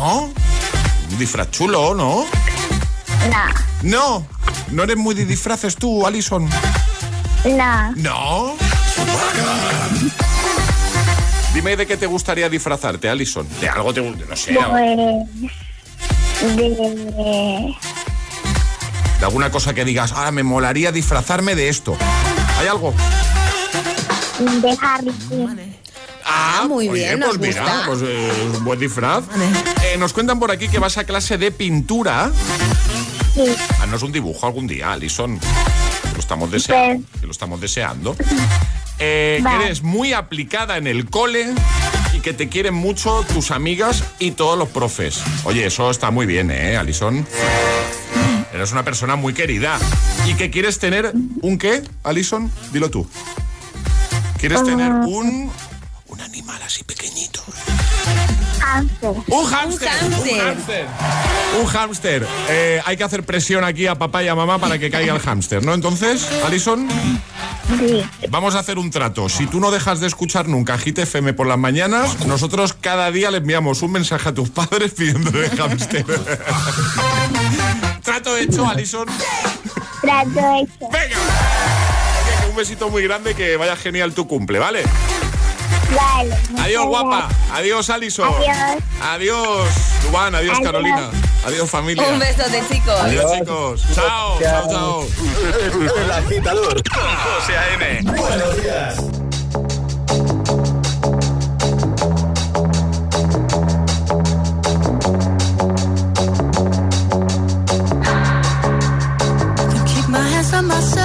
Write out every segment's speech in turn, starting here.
¿No? Un disfraz chulo, ¿no? No. No. ¿No eres muy de disfraces tú, Alison? No. No. Dime de qué te gustaría disfrazarte, Alison. De algo te no sé. Pues. De. De alguna cosa que digas, ah, me molaría disfrazarme de esto. ¿Hay algo? De Harry. Ah, muy oye, bien, pues nos mira, gusta. pues eh, es un buen disfraz. Eh, nos cuentan por aquí que vas a clase de pintura. Sí. Ah, no es un dibujo algún día, Alison. Que lo estamos deseando. Que lo estamos deseando. Eh, que eres muy aplicada en el cole y que te quieren mucho tus amigas y todos los profes. Oye, eso está muy bien, ¿eh, Alison? Eres una persona muy querida. ¿Y que quieres tener un qué, Alison? Dilo tú. ¿Quieres tener un... un animal así pequeñito? Un hámster. Un hámster. Un hámster. Eh, hay que hacer presión aquí a papá y a mamá para que caiga el hámster, ¿no? Entonces, Alison, Sí. vamos a hacer un trato. Si tú no dejas de escuchar nunca Hit FM por las mañanas, nosotros cada día le enviamos un mensaje a tus padres pidiéndole hámster. trato hecho, Alison. Trato hecho. Venga. Un besito muy grande, que vaya genial tu cumple, ¿vale? Vale. Adiós, guapa. Adiós, Alison. Adiós. Adiós, Dubán. Adiós, Adiós. Carolina. Adiós, familia. Un besote, chicos. Adiós, chicos. Chao, chao, chao. El agitador con José A.M. Buenos días. Can keep my hands on myself.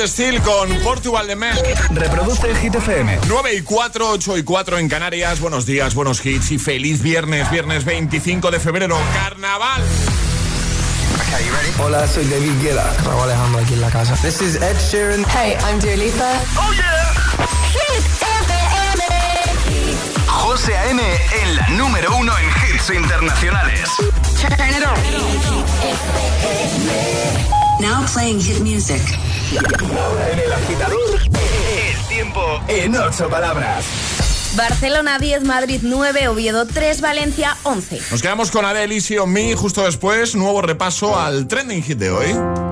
Fred Steel con Portugal de Man. Reproduce Hit FM. 9 y 4, 8 y 4 en Canarias. Buenos días, buenos hits y feliz viernes, viernes 25 de febrero, carnaval. Hola, soy David Guetta. Raúl Alejandro aquí en la casa. This is Ed Sheeran. Hey, I'm Dua Lipa. José A.M. en la número uno en hits internacionales. Now playing hit music. En el agitador, el tiempo en ocho palabras. Barcelona 10, Madrid 9, Oviedo 3, Valencia 11. Nos quedamos con Adele Easy on Me justo después. Nuevo repaso al trending hit de hoy.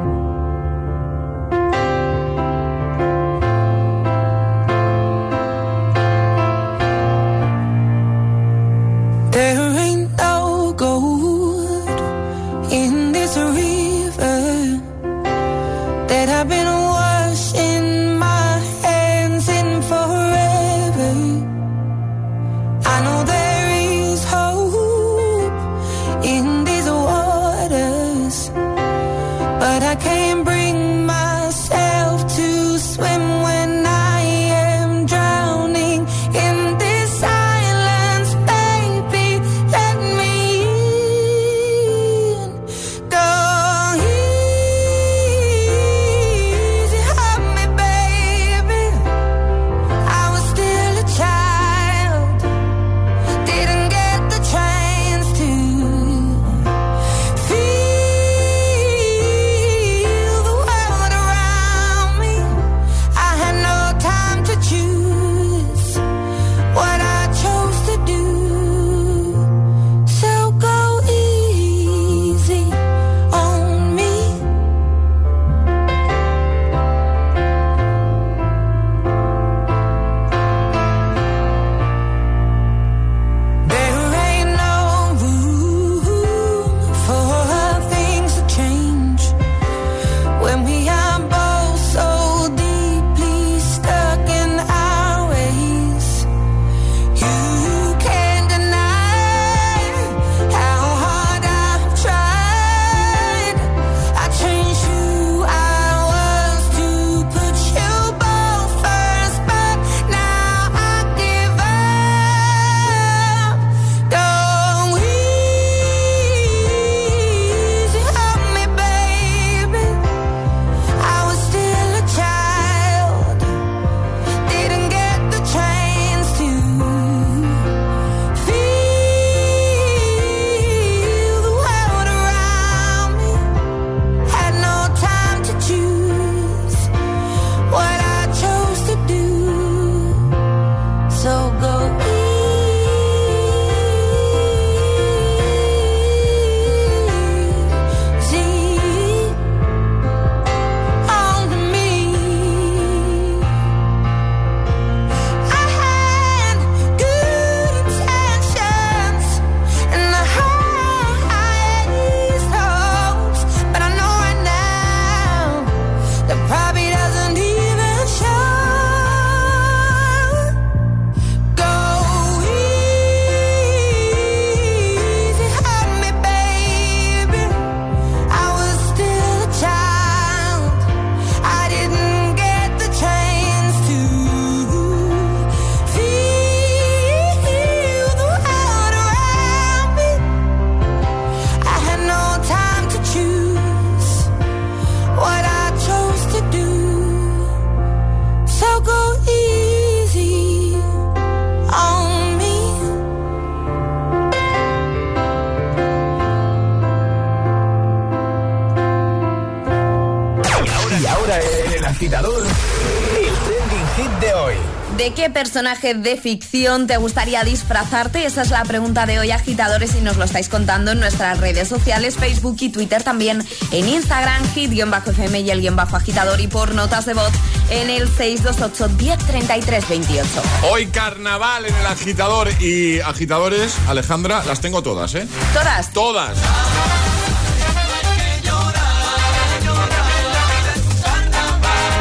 Personaje de ficción te gustaría disfrazarte? Esa es la pregunta de hoy, agitadores, y nos lo estáis contando en nuestras redes sociales, Facebook y Twitter, también en Instagram, hit-fm y el guion bajo agitador, y por notas de voz en el 628 1033 28. Hoy carnaval en el agitador y agitadores, Alejandra, las tengo todas, ¿eh? Todas. Todas.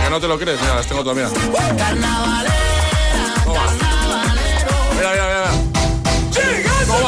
Que no te lo crees, mira, las tengo todas, mira. Toma.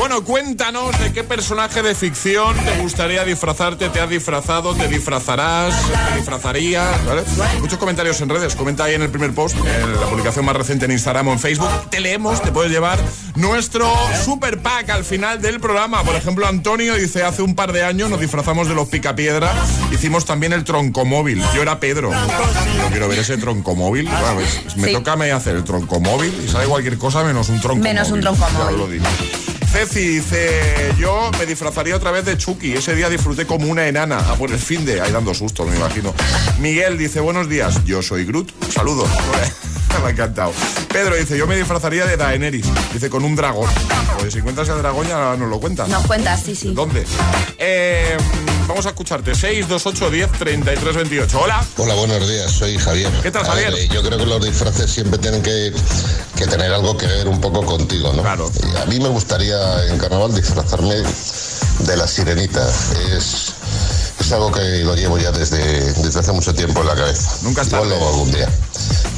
Bueno, cuéntanos de qué personaje de ficción te gustaría disfrazarte, te has disfrazado, te disfrazarás, te disfrazarías, ¿vale? Muchos comentarios en redes, comenta ahí en el primer post, en la publicación más reciente en Instagram o en Facebook. Te leemos, te puedes llevar nuestro super pack al final del programa. Por ejemplo, Antonio dice, hace un par de años nos disfrazamos de los picapiedra, hicimos también el troncomóvil. Yo era Pedro. Yo quiero ver ese troncomóvil. Bueno, pues, me Sí. toca a mí hacer el troncomóvil y sale cualquier cosa menos un troncomóvil. Menos un troncomóvil. Ya os lo digo. Ceci dice, yo me disfrazaría otra vez de Chucky. Ese día disfruté como una enana. A por el fin de... Ahí dando sustos, me imagino. Miguel dice, buenos días. Yo soy Groot. Saludos. Me ha encantado. Pedro dice, yo me disfrazaría de Daenerys. Dice, con un dragón. Pues si encuentras el dragón ya nos lo cuentas. Nos cuentas, sí, sí. ¿Dónde? Eh, vamos a escucharte. 628 10 33 28. Hola. Hola, buenos días, soy Javier. ¿Qué tal, ver, Javier? eh, yo creo que los disfraces siempre tienen que, que tener algo que ver un poco contigo, ¿no? Claro. Y a mí me gustaría en carnaval disfrazarme de la sirenita. Es, es algo que lo llevo ya desde, desde hace mucho tiempo en la cabeza. Nunca es Igual tarde. algún día.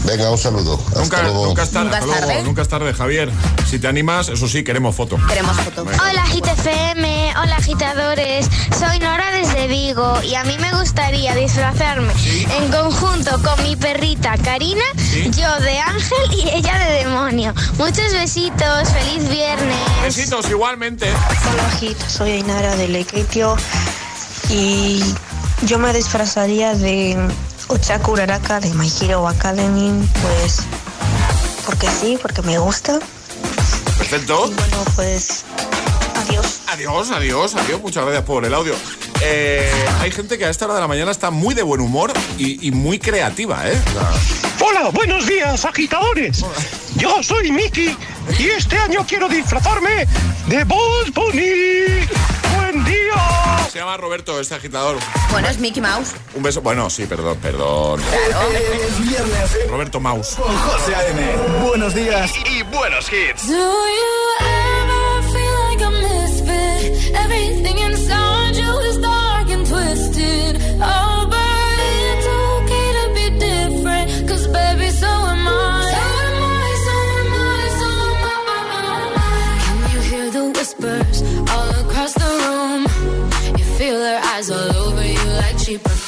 Venga, un saludo. Hasta Nunca, luego. nunca es tarde. Nunca hasta es luego. tarde. Nunca es tarde, Javier. Si te animas, eso sí, queremos foto. Queremos foto. Hola GTFM, hola agitadores, soy Nora desde Vigo y a mí me gustaría disfrazarme en conjunto con mi perrita Karina, yo de ángel y ella de demonio. Muchos besitos, feliz viernes. Besitos igualmente. Hola Hit, soy Ainara de Lequetio y yo me disfrazaría de Ochaku Uraraka de My Hero Academy, pues porque sí, porque me gusta. Perfecto. Y bueno, pues adiós. Adiós, adiós, adiós. Muchas gracias por el audio. Eh, hay gente que a esta hora de la mañana está muy de buen humor y, y muy creativa, ¿eh? Hola, buenos días, agitadores. Yo soy Miki y este año quiero disfrazarme de Boss Bunny. Buen día. Se llama Roberto, este agitador. Bueno, es Mickey Mouse. Un beso. Bueno, sí, perdón, perdón. Es viernes Roberto Maus. con José A.M. Buenos días y buenos hits. Do you ever feel like a misfit? Everything inside you like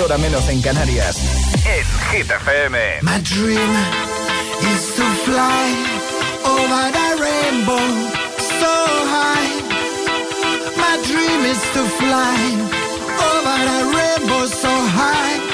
hora menos en Canarias. En Hit FM. My dream is to fly over the rainbow so high. My dream is to fly over the rainbow so high.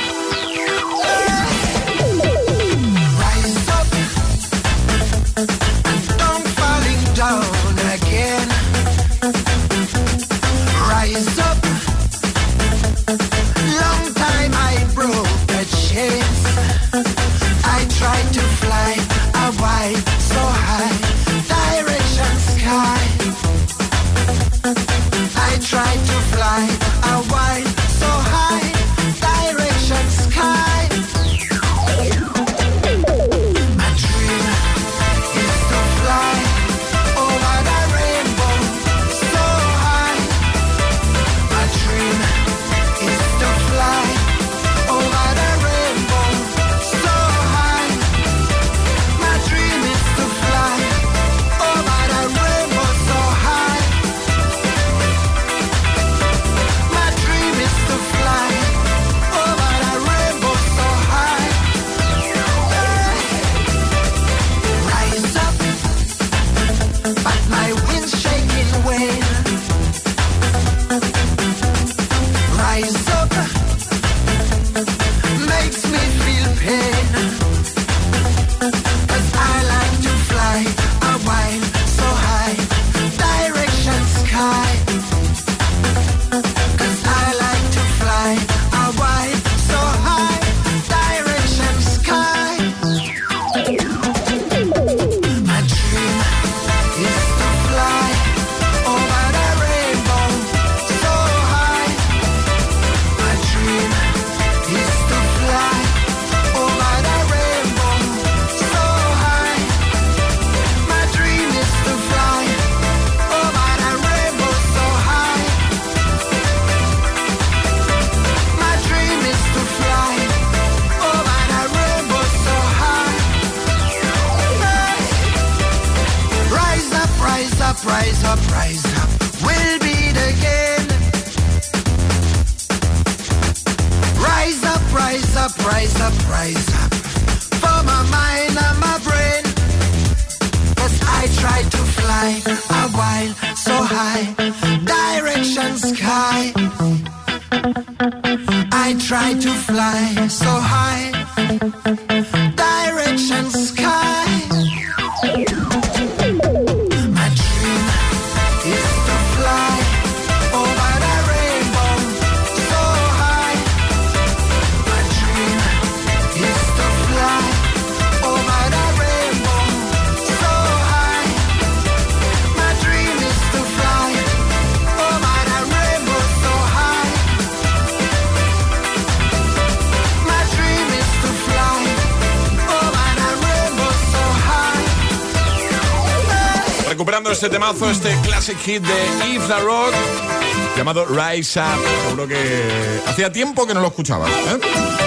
este temazo, este classic hit de If the Rock llamado Rise Up. Seguro que hacía tiempo que no lo escuchaba. ¿eh?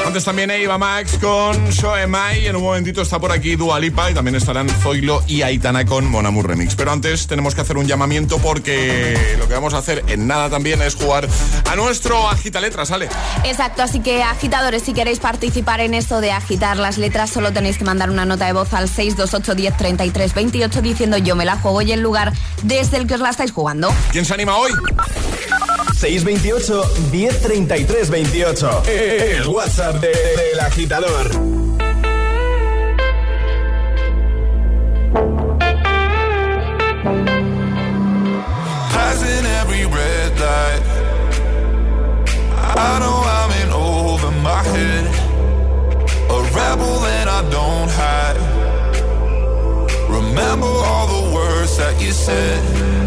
Antes también iba Max con Shoemai. En un momentito está por aquí Dualipa y también estarán Zoilo y Aitana con Monamur Remix. Pero antes tenemos que hacer un llamamiento porque lo que vamos a hacer en nada también es jugar a nuestro Agita Letras, ¿sale? Exacto, así que agitadores, si queréis participar en esto de agitar las letras, solo tenéis que mandar una nota de voz al 628 103328 diciendo yo me la juego y el lugar desde el que os la estáis jugando. ¿Quién se anima hoy? 628 1033 28. El WhatsApp de, del agitador. Passing every red light. I know I'm in over my head. A rebel that I don't hide. Remember all the words that you said.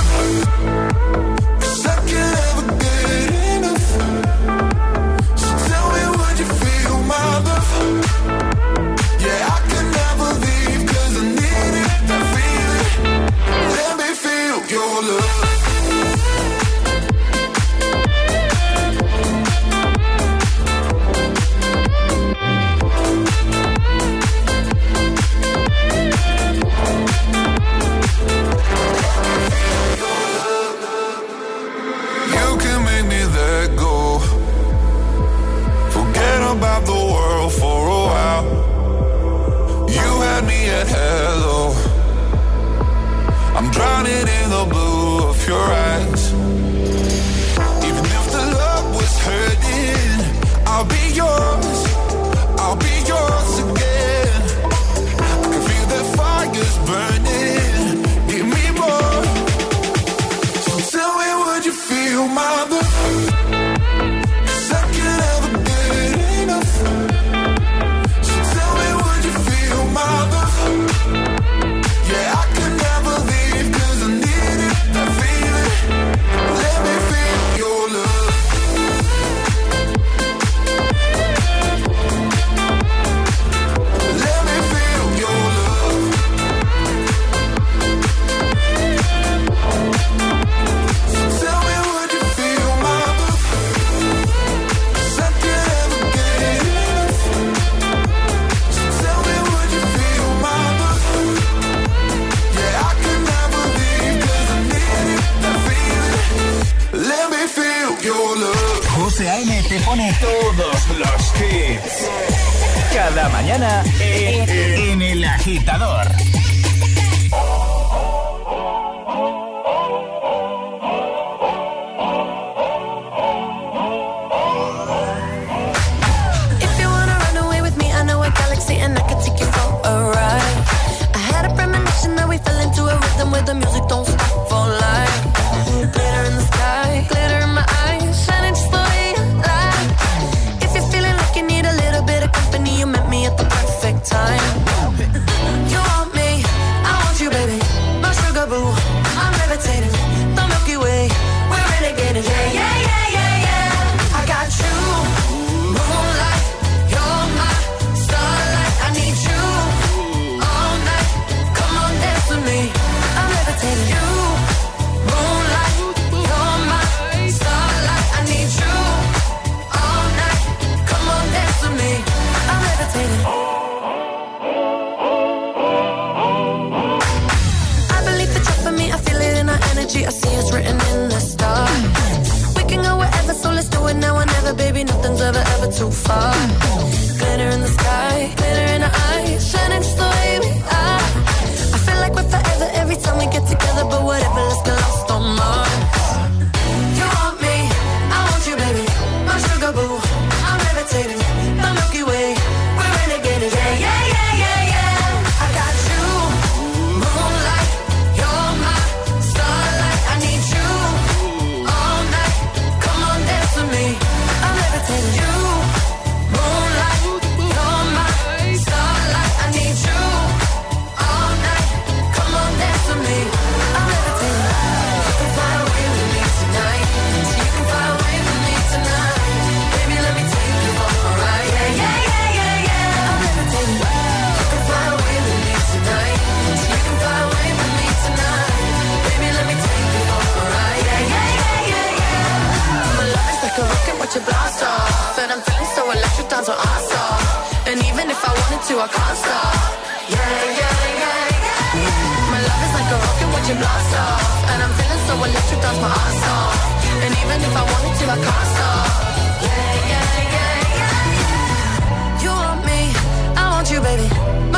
I'm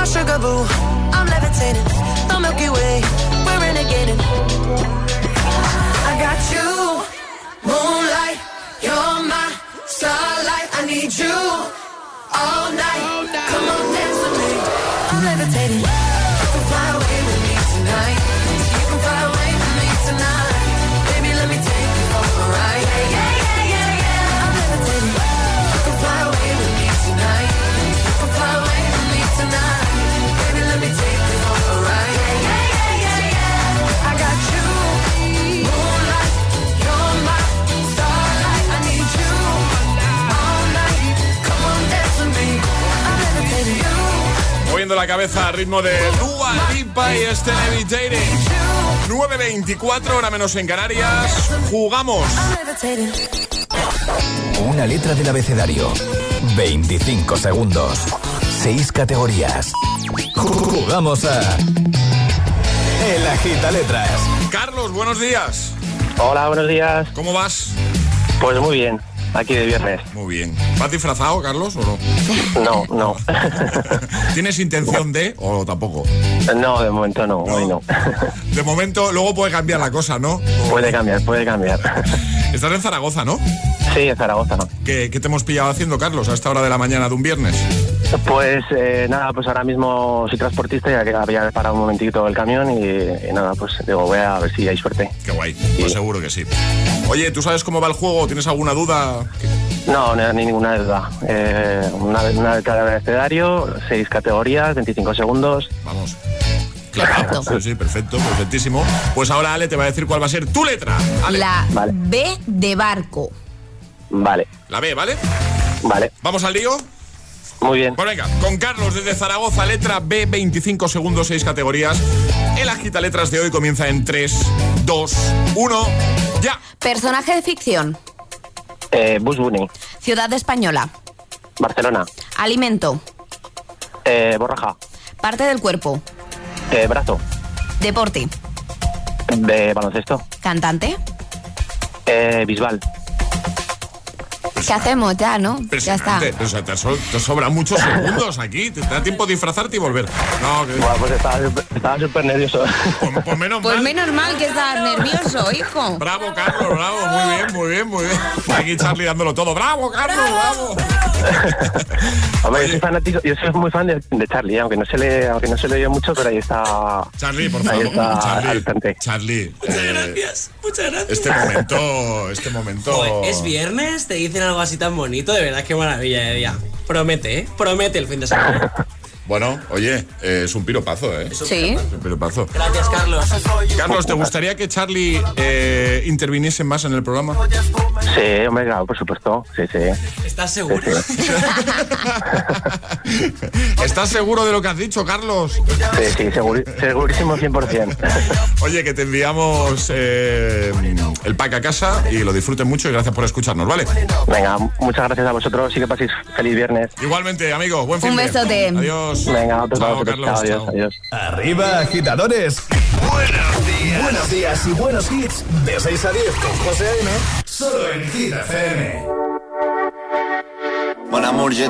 My sugar boo, I'm levitating. The Milky Way, we're renegading. I got you, moonlight, you're my starlight. I need you all night. Come on, dance la cabeza al ritmo de Dua Lipa y este Levitating. 9.24, hora menos en Canarias. Jugamos. Una letra del abecedario. 25 segundos. 6 categorías. Jugamos a. El Agita Letras. Carlos, buenos días. Hola, buenos días. ¿Cómo vas? Pues muy bien, aquí de viernes. Muy bien. ¿Vas disfrazado, Carlos, o no? No, no. ¿Tienes intención de o tampoco? No, de momento no, hoy no. De momento, luego puede cambiar la cosa, ¿no? Puede cambiar, puede cambiar. Estás en Zaragoza, ¿no? Sí, en Zaragoza, ¿no? ¿Qué, qué te hemos pillado haciendo, Carlos, a esta hora de la mañana de un viernes? Pues eh, nada, pues ahora mismo soy transportista y había había parado un momentito el camión y, y nada, pues digo, voy a ver si hay suerte. Qué guay, pues seguro que sí. Oye, ¿tú sabes cómo va el juego? ¿Tienes alguna duda? No, no, ni ninguna duda. Eh, una, una de cada abecedario, seis categorías, 25 segundos. Vamos. Claro, sí, sí, perfecto, perfectísimo. Pues ahora Ale te va a decir cuál va a ser tu letra. Ale. La B de barco. Vale. La B, ¿vale? Vale. ¿Vamos al lío? Muy bien. Pues venga, con Carlos desde Zaragoza, letra B, 25 segundos, 6 categorías. El agita letras de hoy comienza en 3, 2, 1, ya. Personaje de ficción. Eh, Bush Bunny, Ciudad española. Barcelona, Alimento. eh, Borraja, Parte del cuerpo. eh, Brazo, Deporte. de baloncesto, Cantante. eh, Bisbal, ¿Qué hacemos ya, no? Ya está. O sea, te, so- te sobran muchos segundos aquí. Te da tiempo de disfrazarte y volver. No, que, Buah, pues estaba súper- nervioso. pues, pues menos Pues mal. menos mal que estás nervioso, hijo. Bravo, Carlos, bravo. Muy bien, muy bien, muy bien. Aquí Charlie dándolo todo. Bravo, Carlos, bravo. Hombre, yo soy fanático, yo soy muy fan de, de Charlie, aunque no se le, aunque no se le oye mucho, pero ahí está. Charlie, por Ahí favor. está Charlie, al. Charlie. eh, Gracias, muchas gracias. este momento, este momento. Joder, es viernes, te dicen algo así tan bonito, de verdad, qué maravilla de día. Promete, ¿eh? Promete el fin de semana. Bueno, oye, eh, es un piropazo, ¿eh? Sí. Es un piropazo. Gracias, Carlos. Carlos, ¿te gustaría que Charlie eh, interviniese más en el programa? Sí, hombre, claro, por supuesto. Sí, sí. ¿Estás seguro? ¿Estás seguro de lo que has dicho, Carlos? Sí, sí, seguri- segurísimo 100%. Oye, que te enviamos eh, el pack a casa y lo disfruten mucho y gracias por escucharnos, ¿vale? Venga, muchas gracias a vosotros y que paséis feliz viernes. Igualmente, amigo, buen fin Un besote. Adiós. Venga, otro Chao. Carlos. Chao, adiós, chao. adiós. Arriba, agitadores. Buenos días. Buenos días y buenos hits. De 6 a 10 con José A.M. Solo en Hit FM. Mon amour, je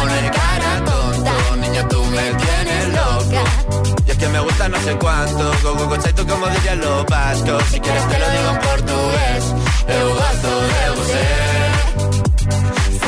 me tienes loca. Y es que me gusta no sé cuánto. Go, go, chaito, como dirían los vascos. Si quieres te lo digo en portugués. Eu gosto de você.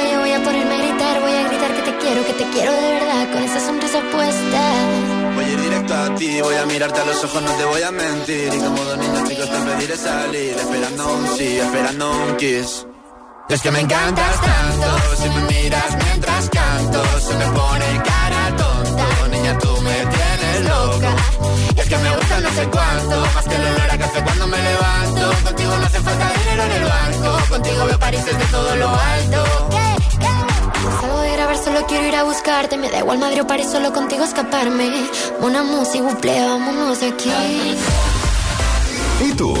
Calle, voy a ponerme a gritar, voy a gritar que te quiero, que te quiero de verdad, con esa sonrisa puesta. Voy a ir directo a ti, voy a mirarte a los ojos, no te voy a mentir. Y como dos niños chicos te pediré salir, esperando un sí, esperando un kiss. Es que me encantas tanto, si me miras mientras canto, se me pone cara tonta. Niña, tú me tienes loca. Que me gusta no sé cuánto, más que el olor a café cuando me levanto. Contigo no hace falta dinero en el banco, contigo veo París desde todo lo alto. Salgo de grabar, solo quiero ir a buscarte, me da igual Madrid o París, solo contigo escaparme. Una música, buple, vámonos de aquí. ¿Y tú?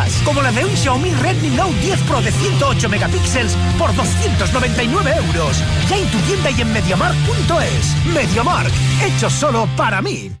Como la de un Xiaomi Redmi Note 10 Pro de 108 megapíxeles por 299 euros. Ya en tu tienda y en MediaMark.es. MediaMark, hecho solo para mí.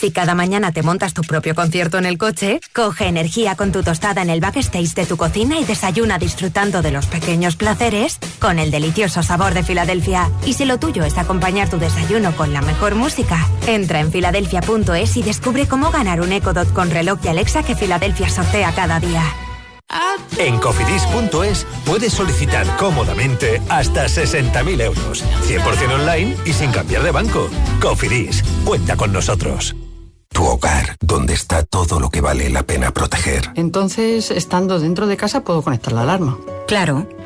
Si cada mañana te montas tu propio concierto en el coche, coge energía con tu tostada en el backstage de tu cocina y desayuna disfrutando de los pequeños placeres con el delicioso sabor de Filadelfia. Y si lo tuyo es acompañar tu desayuno con la mejor música, entra en filadelfia.es y descubre cómo ganar un Echo Dot con reloj y Alexa que Filadelfia sortea cada día. En cofidis.es puedes solicitar cómodamente hasta 60.000 euros, 100% online y sin cambiar de banco. Cofidis, cuenta con nosotros. Tu hogar, donde está todo lo que vale la pena proteger. Entonces, estando dentro de casa, puedo conectar la alarma. Claro.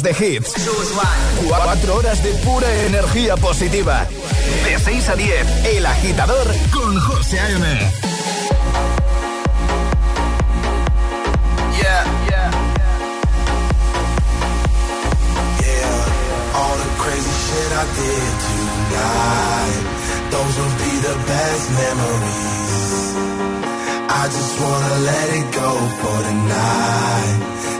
horas de hits. Cuatro horas de pura energía positiva. De 6 a 10, El Agitador con José A.M. Yeah, yeah. Yeah, all the crazy shit I did tonight. Those will be the best memories. I just wanna let it go for tonight.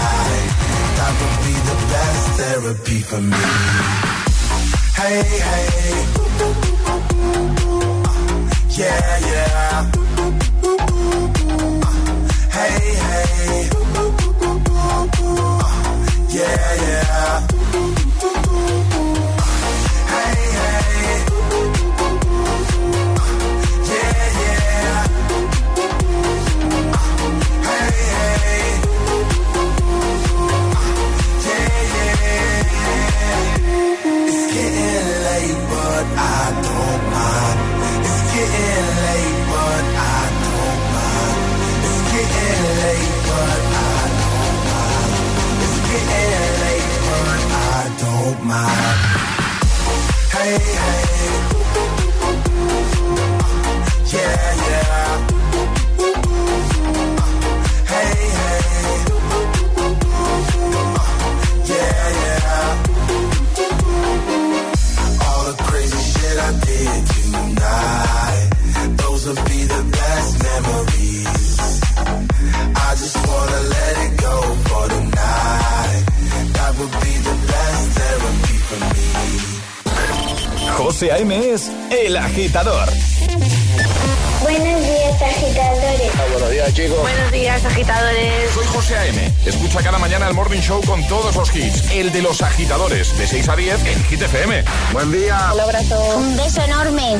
Would be the best therapy for me. Hey, hey. Yeah, yeah. Hey, hey. Yeah, yeah. Mind. Hey, hey. A.M. es El Agitador. Buenos días, agitadores. buenos días, chicos. Buenos días, agitadores. Soy José A.M. Escucha cada mañana el Morning Show con todos los hits. El de los agitadores, de 6 a 10 en Hit FM. Buen día. Un abrazo. Un beso enorme.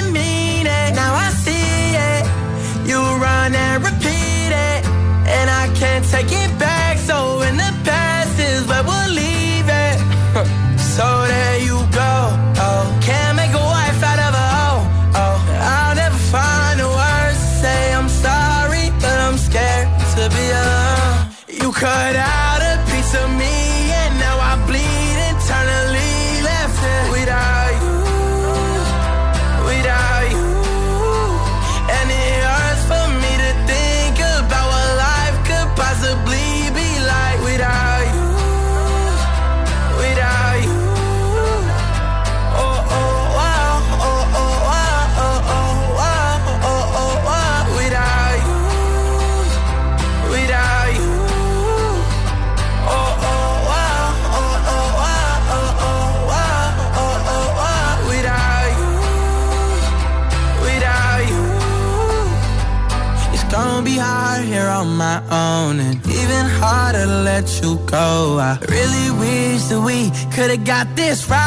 got this right.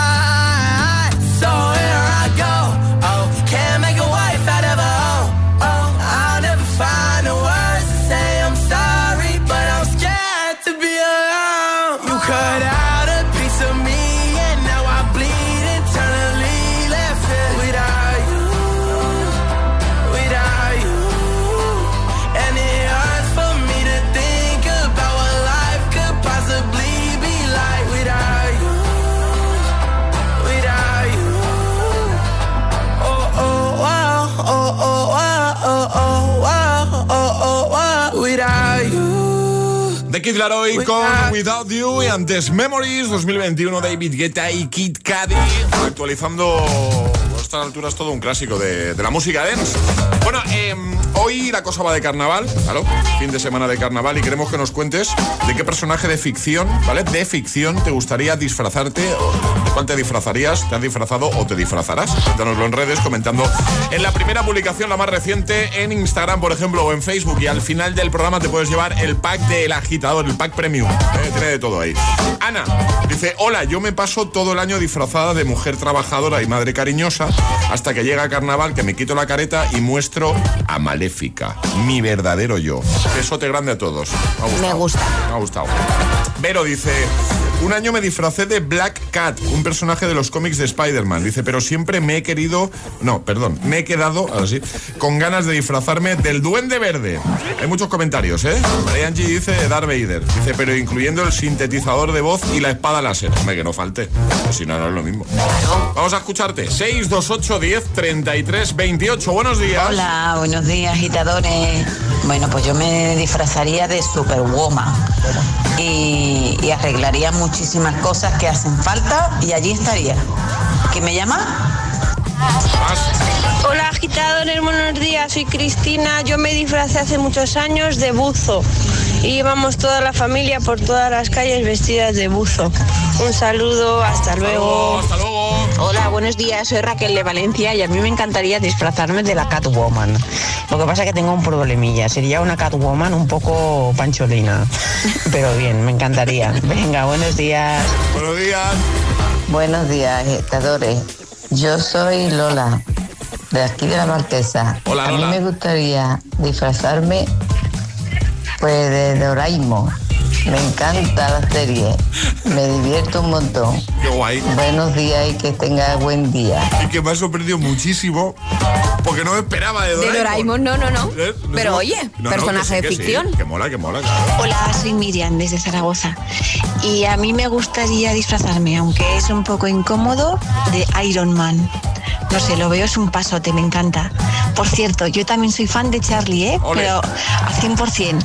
Laroi con Without You y antes Memories 2021 David Guetta y Kid Cudi actualizando los estas alturas todo un clásico de, de la música dance. Bueno, eh, hoy la cosa va de carnaval, claro, fin de semana de carnaval y queremos que nos cuentes de qué personaje de ficción, ¿vale? De ficción te gustaría disfrazarte, o cuál te disfrazarías, te has disfrazado o te disfrazarás. Cuéntanoslo en redes comentando en la primera publicación, la más reciente, en Instagram, por ejemplo, o en Facebook. Y al final del programa te puedes llevar el pack del agitador, el pack premium. ¿eh? Tiene de todo ahí. Ana dice, hola, yo me paso todo el año disfrazada de mujer trabajadora y madre cariñosa hasta que llega carnaval que me quito la careta y muestro a Maléfica, mi verdadero yo. Besote grande a todos. Me, ha gustado, Me gusta. Me ha gustado. Vero dice, un año me disfracé de Black Cat, un personaje de los cómics de Spider-Man. Dice, pero siempre me he querido, no, perdón, me he quedado, ahora sí, con ganas de disfrazarme del Duende Verde. Hay muchos comentarios, ¿eh? María Angie dice Darth Vader. Dice, pero incluyendo el sintetizador de voz y la espada láser. Hombre, que no falte. Pues si no, no es lo mismo. Vamos a escucharte. 628 10 33 28. Buenos días. Hola, buenos días, agitadores. Bueno, pues yo me disfrazaría de Superwoman y, y arreglaría muchísimas cosas que hacen falta y allí estaría. ¿Quién me llama? Hola agitadores, buenos días, soy Cristina, yo me disfracé hace muchos años de buzo y íbamos toda la familia por todas las calles vestidas de buzo. Un saludo, hasta luego. Hasta luego. Hola, buenos días, soy Raquel de Valencia y a mí me encantaría disfrazarme de la Catwoman. Lo que pasa es que tengo un problemilla, sería una Catwoman un poco pancholina, pero bien, me encantaría. Venga, buenos días. Buenos días. Buenos días, agitadores. Yo soy Lola, de aquí de la Marquesa. Hola, a mí me gustaría disfrazarme pues de Doraemon. Me encanta la serie. Me divierto un montón. Qué guay. Buenos días y que tenga buen día. Y que me ha sorprendido muchísimo porque no me esperaba de De Doraemon. Doraemon, no, no, no. ¿Eh? No Pero oye, No, no, personaje que sí, de que sí, ficción. que mola, que mola, claro. Hola, soy Miriam desde Zaragoza y a mí me gustaría disfrazarme, aunque es un poco incómodo, de Iron Man. No sé, lo veo es un pasote, me encanta. Por cierto, yo también soy fan de Charlie, ¿eh? Ole. Pero a 100%.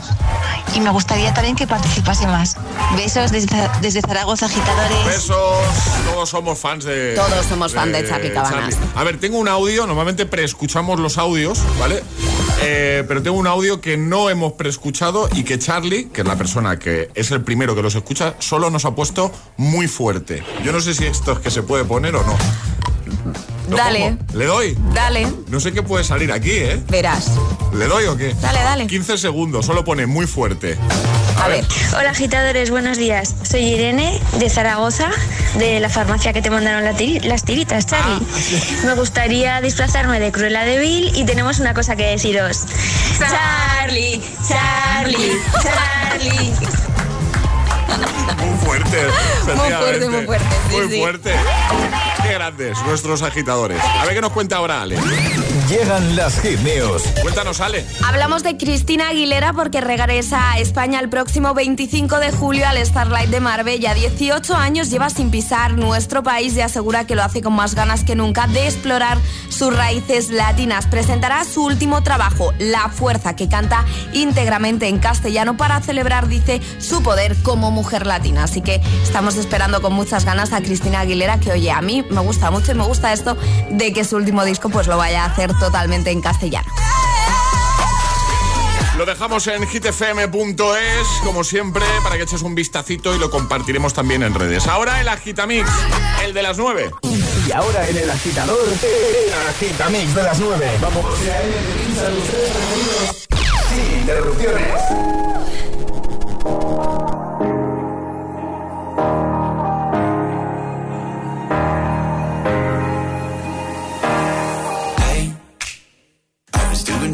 Y me gustaría también que participase más. Besos desde, desde Zaragoza, agitadores. Besos, todos somos fans de. Todos somos fan de Charlie Cabanas. A ver, tengo un audio, normalmente preescuchamos los audios, ¿vale? Eh, pero tengo un audio que no hemos preescuchado y que Charlie, que es la persona que es el primero que los escucha, solo nos ha puesto muy fuerte. Yo no sé si esto es que se puede poner o no. ¿Lo Dale. pongo? ¿Le doy? Dale, No sé qué puede salir aquí, ¿eh? verás. ¿Le doy o qué? Dale, dale. 15 segundos, solo pone muy fuerte. A ver. Hola agitadores, buenos días. Soy Irene de Zaragoza, de la farmacia que te mandaron la tiri- las tiritas, Charlie. Me gustaría disfrazarme de Cruella de Vil y tenemos una cosa que deciros. Charlie, Charlie, Charlie. Muy fuerte. Muy fuerte, muy fuerte, sí, Muy sí. fuerte. Qué grandes nuestros agitadores. A ver qué nos cuenta ahora Ale. Llegan las hit news. Cuéntanos, Ale. Hablamos de Cristina Aguilera porque regresa a España el próximo 25 de julio al Starlight de Marbella. 18 años lleva sin pisar nuestro país y asegura que lo hace con más ganas que nunca de explorar sus raíces latinas. Presentará su último trabajo, La Fuerza, que canta íntegramente en castellano para celebrar, dice, su poder como mujer latina. Así que estamos esperando con muchas ganas a Cristina Aguilera, que oye, a mí me gusta mucho y me gusta esto de que su último disco pues lo vaya a hacer totalmente en castellano. Lo dejamos en hitfm.es, como siempre, para que eches un vistacito y lo compartiremos también en redes. Ahora el Agitamix, el de las 9. Y ahora en el agitador, el agitamix de las 9. Vamos. Sin interrupciones.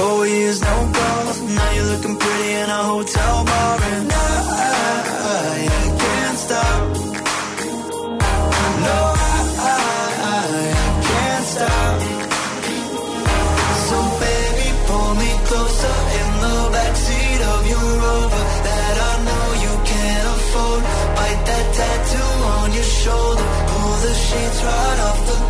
Four years, no calls. Now you're looking pretty in a hotel bar. And I, I, I can't stop. No, I, I, I can't stop. So, baby, pull me closer in the backseat of your rover that I know you can't afford. Bite that tattoo on your shoulder. Pull the sheets right off the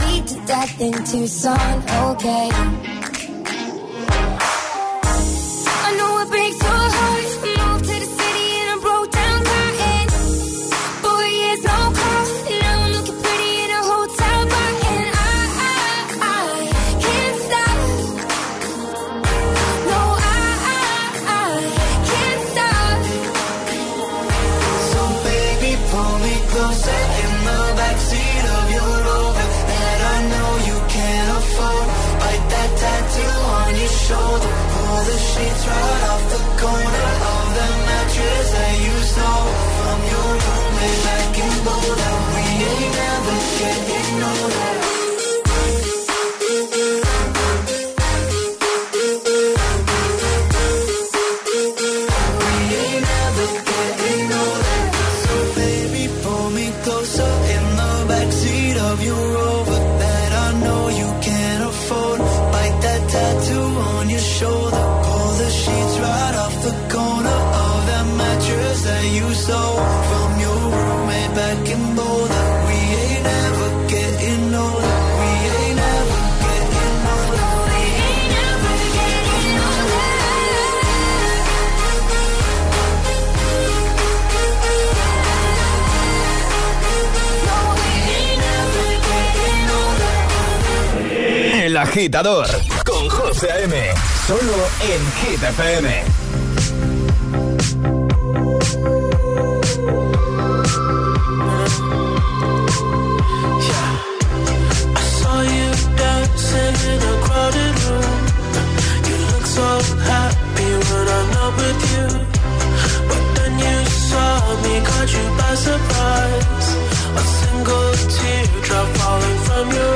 to death in Tucson, okay. con José M. Solo en Hit I saw you dancing in a crowded room. You look so happy when I'm not with you. But then you saw me, caught you by surprise. A single teardrop falling from your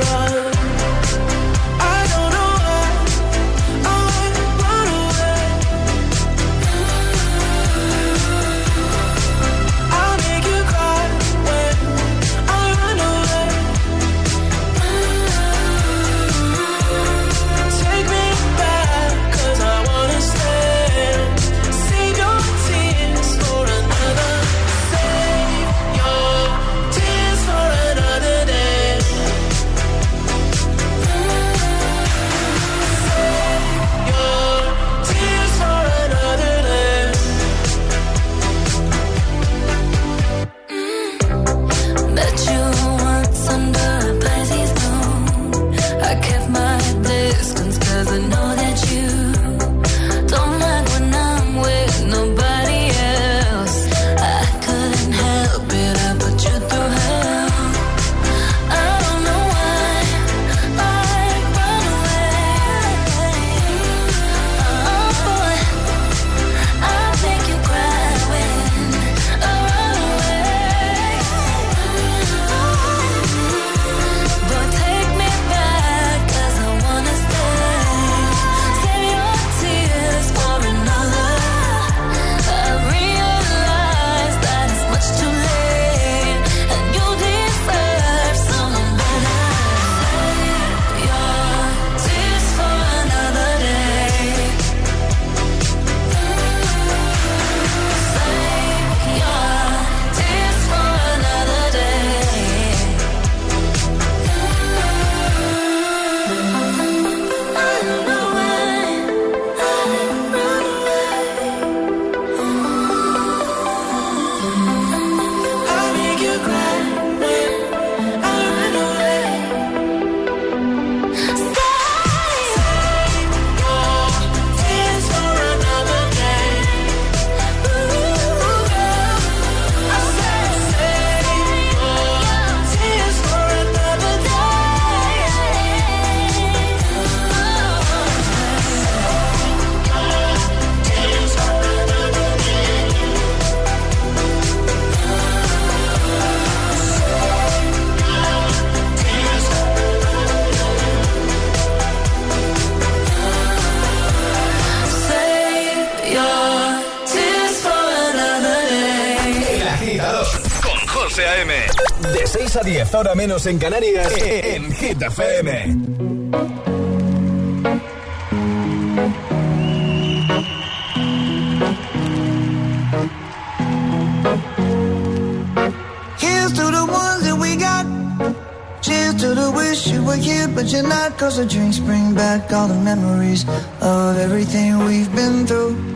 hora menos en Canarias, en Hit FM. Here's to the ones that we got. Cheers to the wish you were here, but you're not. Cause the drinks bring back all the memories of everything we've been through.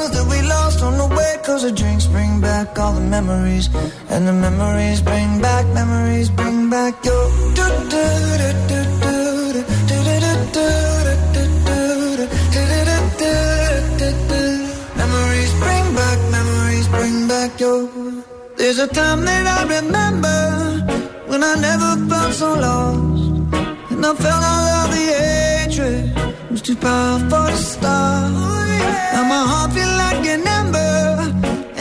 Cause the drinks bring back all the memories. And the memories bring back, memories bring back your. do do do do do do do do do do Memories bring back, memories bring back your. There's a time that I remember when I never felt so lost. And I felt all of the hatred was too powerful to stop. Now my heart feel like an ember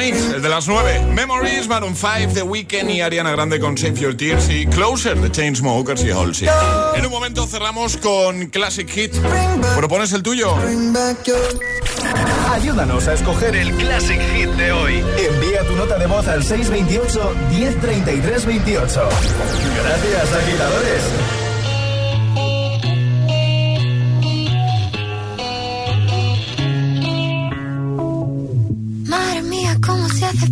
El de las 9. Memories, Maroon 5, The Weeknd y Ariana Grande con Save Your Tears y Closer, The Chainsmokers y Halsey. En un momento cerramos con Classic Hit. ¿Propones el tuyo? Ayúdanos a escoger el Classic Hit de hoy. Envía tu nota de voz al 628 1033 28. Gracias, agitadores.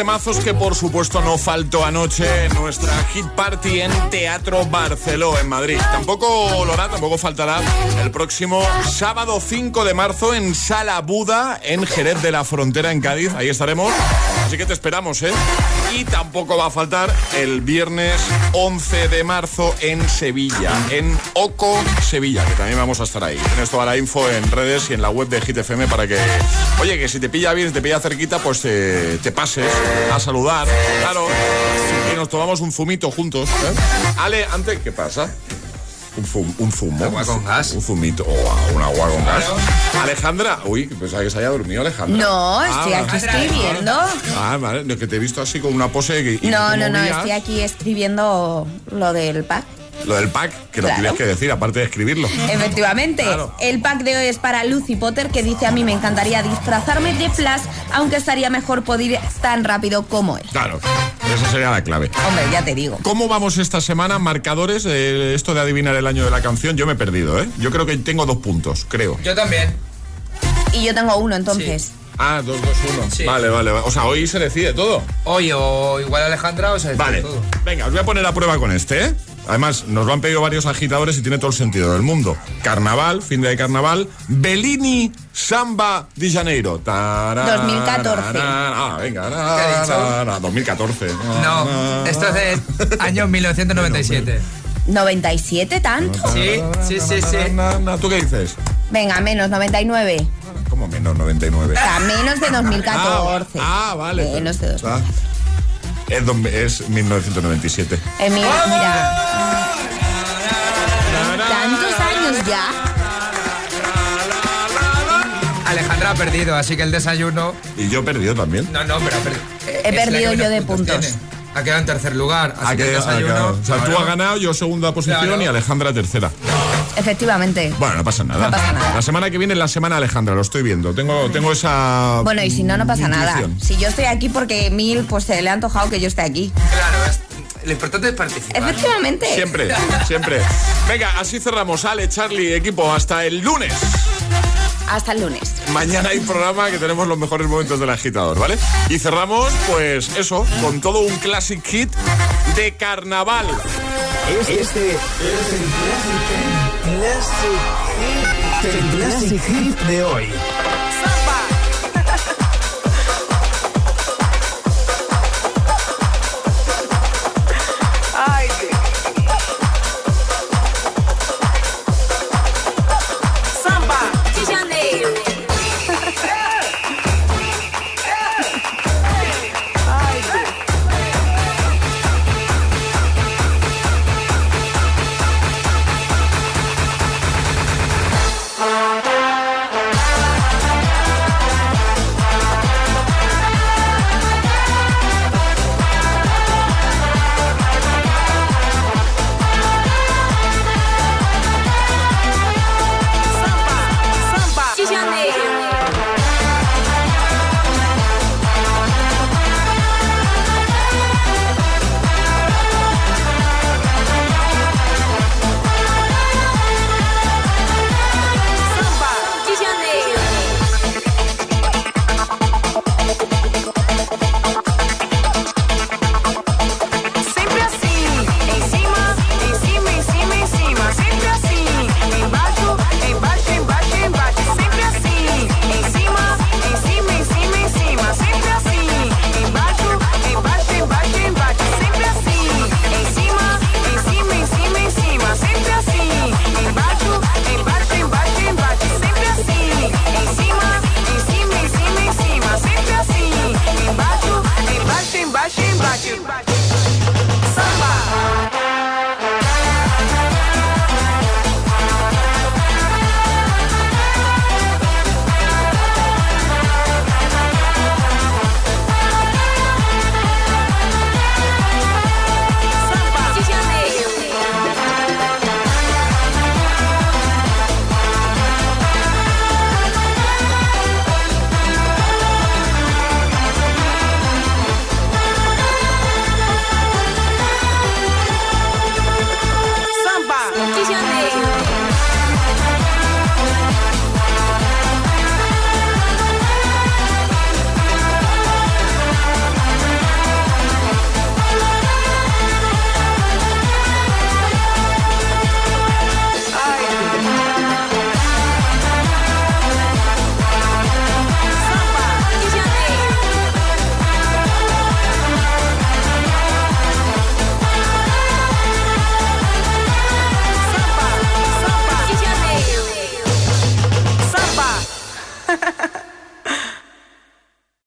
temazos que por supuesto no faltó anoche en nuestra hit party en Teatro Barceló en Madrid. Tampoco lo hará, tampoco faltará el próximo sábado 5 de marzo en Sala Buda en Jerez de la Frontera en Cádiz. Ahí estaremos. Así que te esperamos, ¿eh? Y tampoco va a faltar el viernes 11 de marzo en Sevilla, en Oco, Sevilla, que también vamos a estar ahí. Tienes toda la info en redes y en la web de Hit FM para que, oye, que si te pilla bien, te pilla cerquita, pues te, te pases a saludar, claro, y nos tomamos un zumito juntos. ¿eh? Ale, antes, ¿qué pasa? Un, zum- un zumo. Agua con gas. Un zumito. Oh, un agua con gas. Alejandra. Uy, pensaba que se haya dormido Alejandra. No, estoy Ah, aquí vale. escribiendo. Ah, vale. Que te he visto así con una pose y, y No, no, no, movías. estoy aquí escribiendo lo del pack. Lo del pack, que lo Claro. tienes que decir, aparte de escribirlo. Efectivamente, Claro. el pack de hoy es para Lucy Potter que dice a mí me encantaría disfrazarme de Flash, aunque estaría mejor poder ir tan rápido como él. Claro, esa sería la clave. Hombre, ya te digo. ¿Cómo vamos esta semana? Marcadores, eh, esto de adivinar el año de la canción, yo me he perdido, ¿eh? Yo creo que tengo dos puntos, creo. Yo también. Y yo tengo uno entonces. Ah, dos, dos, uno. Sí. Vale, vale, vale. O sea, hoy se decide todo. Hoy o igual Alejandra o se decide Vale, todo. venga, os voy a poner a prueba con este, ¿eh? Además, nos lo han pedido varios agitadores y tiene todo el sentido del mundo. Carnaval, fin de carnaval, Bellini Samba de Janeiro. Tarara, 2014. Ah, venga. ¿Qué ha dicho? tarara, 2014. No, esto es de año 1997. ¿97 tanto? Sí, sí, sí, sí. ¿Tú qué dices? Venga, menos 99. ¿Cómo menos 99? O sea, menos de 2014. Ah, vale. Menos de 2000. Ah, es, do- es 1997. Eh, mira, mira. ¿Tantos años ya? Alejandra ha perdido, así que el desayuno. Y yo he perdido también. No, no, pero ha perdido. He perdido yo de puntos. Ha quedado en tercer lugar. Así Ha que el quedado- ha desayuno. o sea, tú has ganado, yo segunda posición Claro. y Alejandra tercera. Efectivamente. Bueno, no pasa nada. No pasa nada. La semana que viene es la semana Alejandra, lo estoy viendo. Tengo, tengo esa. Bueno, y si no, no pasa nada. Si yo estoy aquí porque Mil pues se le ha antojado que yo esté aquí. Claro, es- lo importante es participar. Efectivamente. Siempre, siempre. Venga, así cerramos. Ale, Charlie, equipo, hasta el lunes. Hasta el lunes. Mañana hay programa que tenemos los mejores momentos del agitador, ¿vale? Y cerramos, pues eso, con todo un classic hit de carnaval. Este es el Classic, el classic hit de hoy.